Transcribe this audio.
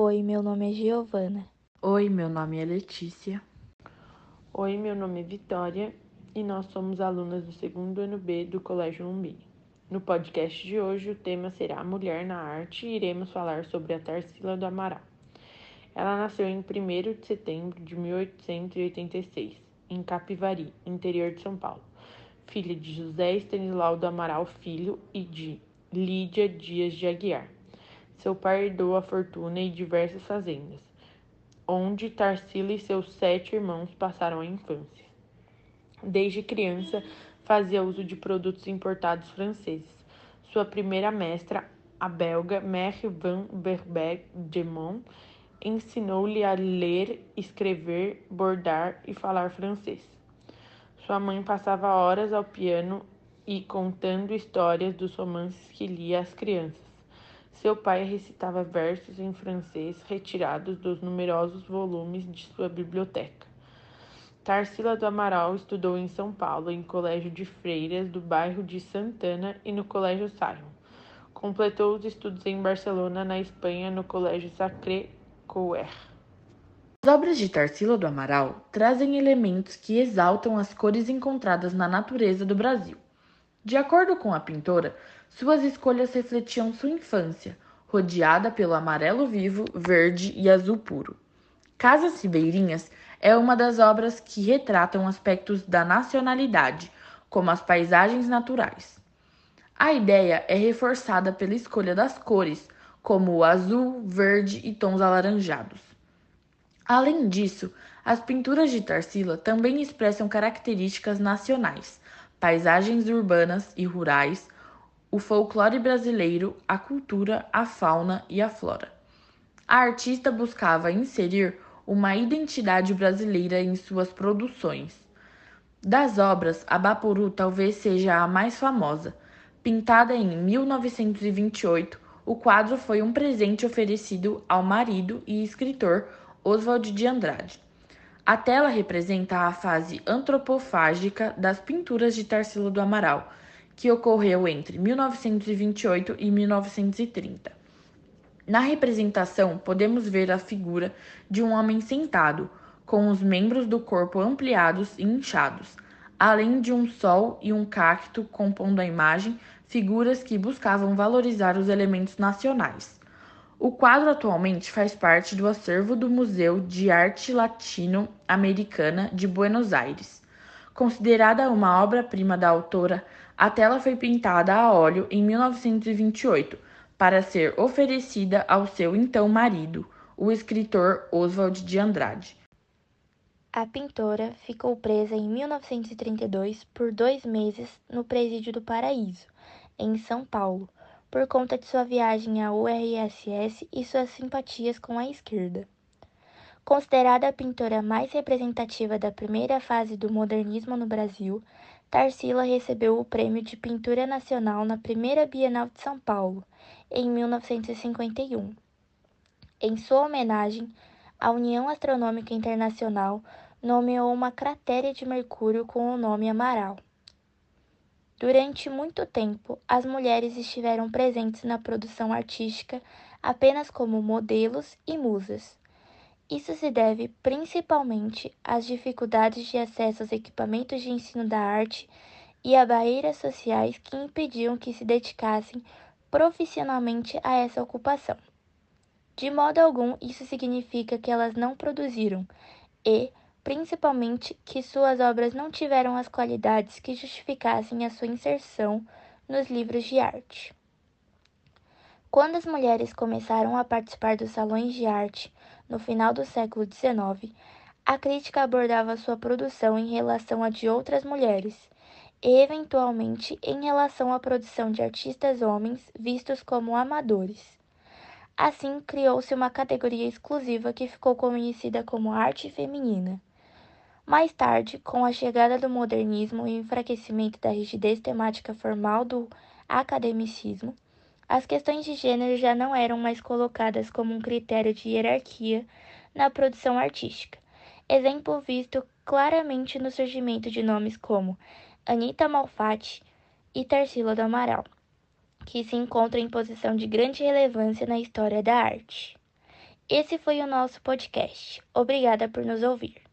Oi, meu nome é Giovana. Oi, meu nome é Letícia. Oi, meu nome é Vitória e nós somos alunas do segundo ano B do Colégio Umbini. No podcast de hoje, o tema será Mulher na Arte e iremos falar sobre a Tarsila do Amaral. Ela nasceu em 1 de setembro de 1886, em Capivari, interior de São Paulo, filha de José Estanilau do Amaral Filho e de Lídia Dias de Aguiar. Seu pai herdou a fortuna e diversas fazendas, onde Tarsila e seus sete irmãos passaram a infância. Desde criança, fazia uso de produtos importados franceses. Sua primeira mestra, a belga Mère van Verbeek de Mont, ensinou-lhe a ler, escrever, bordar e falar francês. Sua mãe passava horas ao piano e contando histórias dos romances que lia às crianças. Seu pai recitava versos em francês retirados dos numerosos volumes de sua biblioteca. Tarsila do Amaral estudou em São Paulo, em colégio de freiras do bairro de Santana e no Colégio Sion. Completou os estudos em Barcelona, na Espanha, no Colégio Sacré-Cœur. As obras de Tarsila do Amaral trazem elementos que exaltam as cores encontradas na natureza do Brasil. De acordo com a pintora, suas escolhas refletiam sua infância, rodeada pelo amarelo vivo, verde e azul puro. Casas Ribeirinhas é uma das obras que retratam aspectos da nacionalidade, como as paisagens naturais. A ideia é reforçada pela escolha das cores, como o azul, verde e tons alaranjados. Além disso, as pinturas de Tarsila também expressam características nacionais, paisagens urbanas e rurais, o folclore brasileiro, a cultura, a fauna e a flora. A artista buscava inserir uma identidade brasileira em suas produções. Das obras, a Bapuru talvez seja a mais famosa. Pintada em 1928, o quadro foi um presente oferecido ao marido e escritor Oswald de Andrade. A tela representa a fase antropofágica das pinturas de Tarsila do Amaral, que ocorreu entre 1928 e 1930. Na representação, podemos ver a figura de um homem sentado, com os membros do corpo ampliados e inchados, além de um sol e um cacto compondo a imagem, figuras que buscavam valorizar os elementos nacionais. O quadro atualmente faz parte do acervo do Museu de Arte Latino-Americana de Buenos Aires. Considerada uma obra-prima da autora, a tela foi pintada a óleo em 1928 para ser oferecida ao seu então marido, o escritor Oswald de Andrade. A pintora ficou presa em 1932 por dois meses no Presídio do Paraíso, em São Paulo por conta de sua viagem à URSS e suas simpatias com a esquerda. Considerada a pintora mais representativa da primeira fase do modernismo no Brasil, Tarsila recebeu o Prêmio de Pintura Nacional na primeira Bienal de São Paulo, em 1951. Em sua homenagem, a União Astronômica Internacional nomeou uma cratera de Mercúrio com o nome Amaral. Durante muito tempo, as mulheres estiveram presentes na produção artística apenas como modelos e musas. Isso se deve principalmente às dificuldades de acesso aos equipamentos de ensino da arte e a barreiras sociais que impediam que se dedicassem profissionalmente a essa ocupação. De modo algum, isso significa que elas não produziram e, principalmente que suas obras não tiveram as qualidades que justificassem a sua inserção nos livros de arte. Quando as mulheres começaram a participar dos salões de arte no final do século XIX, a crítica abordava sua produção em relação à de outras mulheres e, eventualmente, em relação à produção de artistas homens vistos como amadores. Assim, criou-se uma categoria exclusiva que ficou conhecida como arte feminina. Mais tarde, com a chegada do modernismo e o enfraquecimento da rigidez temática formal do academicismo, as questões de gênero já não eram mais colocadas como um critério de hierarquia na produção artística. Exemplo visto claramente no surgimento de nomes como Anita Malfatti e Tarsila do Amaral, que se encontram em posição de grande relevância na história da arte. Esse foi o nosso podcast. Obrigada por nos ouvir.